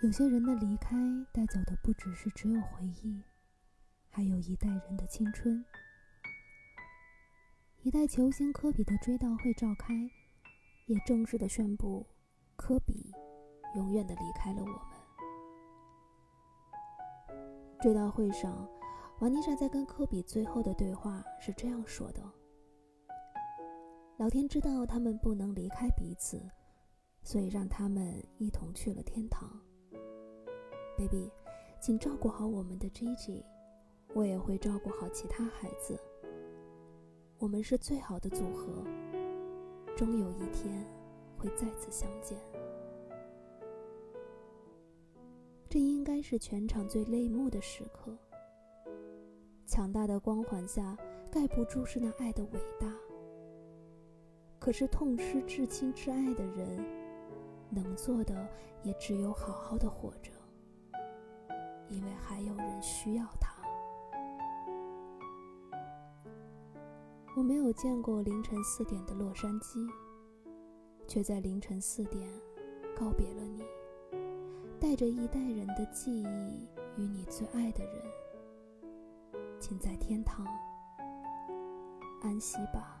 有些人的离开带走的不只是只有回忆，还有一代人的青春。一代球星科比的追悼会召开，也正式的宣布，科比永远的离开了我们。追悼会上，瓦妮莎在跟科比最后的对话是这样说的：“老天知道他们不能离开彼此，所以让他们一同去了天堂。” baby，请照顾好我们的 J J，我也会照顾好其他孩子。我们是最好的组合，终有一天会再次相见。这应该是全场最泪目的时刻。强大的光环下盖不住是那爱的伟大，可是痛失至亲至爱的人，能做的也只有好好的活着。因为还有人需要他。我没有见过凌晨四点的洛杉矶，却在凌晨四点告别了你，带着一代人的记忆与你最爱的人，请在天堂安息吧。